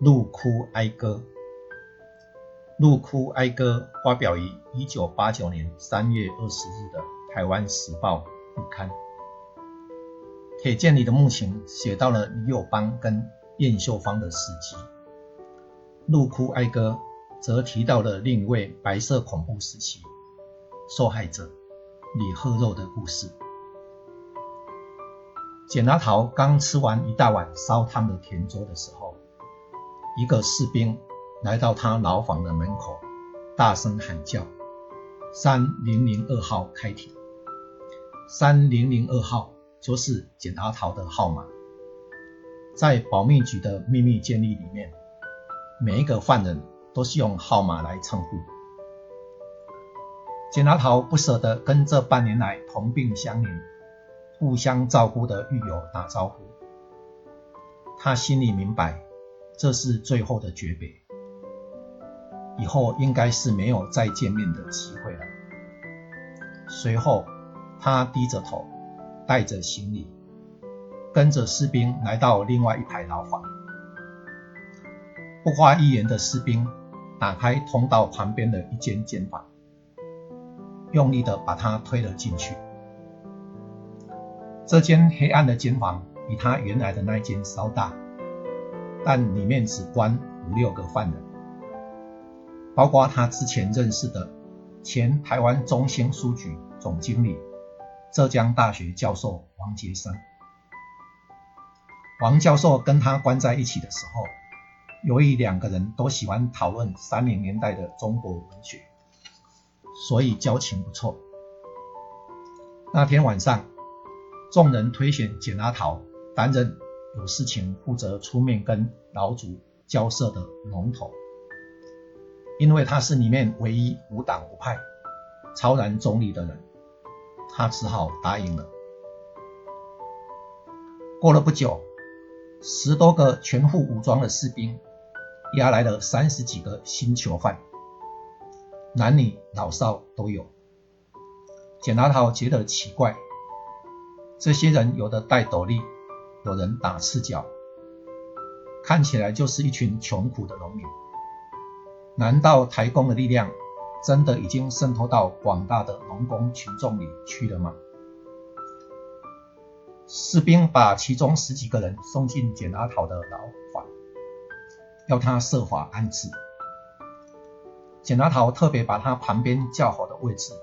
鹿哭哀歌，鹿哭哀歌发表于一九八九年三月二十日的《台湾时报》副刊。铁剑里的木情写到了李友邦跟燕秀芳的事迹，鹿哭哀歌则提到了另一位白色恐怖时期受害者李鹤肉的故事。简阿桃刚吃完一大碗烧汤的甜粥的时候。一个士兵来到他牢房的门口，大声喊叫：“三零零二号开庭。”三零零二号就是简阿桃的号码。在保密局的秘密监狱里面，每一个犯人都是用号码来称呼。简阿桃不舍得跟这半年来同病相怜、互相照顾的狱友打招呼，他心里明白。这是最后的诀别，以后应该是没有再见面的机会了。随后，他低着头，带着行李，跟着士兵来到另外一排牢房。不花一言的士兵打开通道旁边的一间监房，用力的把他推了进去。这间黑暗的监房比他原来的那间稍大。但里面只关五六个犯人，包括他之前认识的前台湾中兴书局总经理、浙江大学教授王杰生。王教授跟他关在一起的时候，由于两个人都喜欢讨论三零年代的中国文学，所以交情不错。那天晚上，众人推选简阿桃担任。有事情负责出面跟老祖交涉的龙头，因为他是里面唯一无党无派、超然中立的人，他只好答应了。过了不久，十多个全副武装的士兵押来了三十几个新囚犯，男女老少都有。简拿桃觉得奇怪，这些人有的戴斗笠。有人打赤脚，看起来就是一群穷苦的农民。难道台工的力量真的已经渗透到广大的农工群众里去了吗？士兵把其中十几个人送进简阿桃的牢房，要他设法安置。简阿桃特别把他旁边较好的位置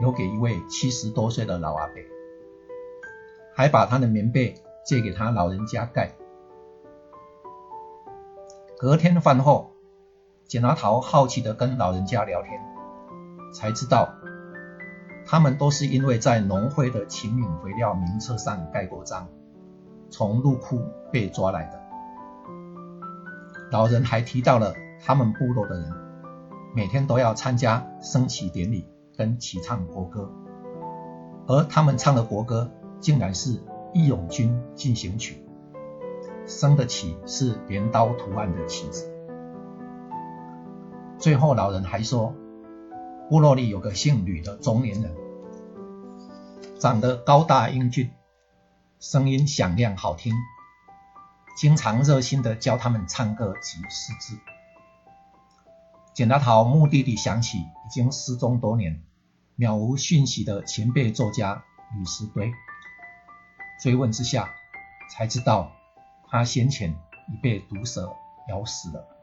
留给一位七十多岁的老阿伯，还把他的棉被。借给他老人家盖。隔天饭后，简拿桃好奇的跟老人家聊天，才知道他们都是因为在农会的秦岭肥料名册上盖过章，从入库被抓来的。老人还提到了他们部落的人每天都要参加升旗典礼跟齐唱国歌，而他们唱的国歌竟然是。《义勇军进行曲》升的旗是镰刀图案的旗子。最后，老人还说，部落里有个姓吕的中年人，长得高大英俊，声音响亮好听，经常热心的教他们唱歌及识字。简大桃目的地想起已经失踪多年、渺无讯息的前辈作家吕石堆。追问之下，才知道他先前已被毒蛇咬死了。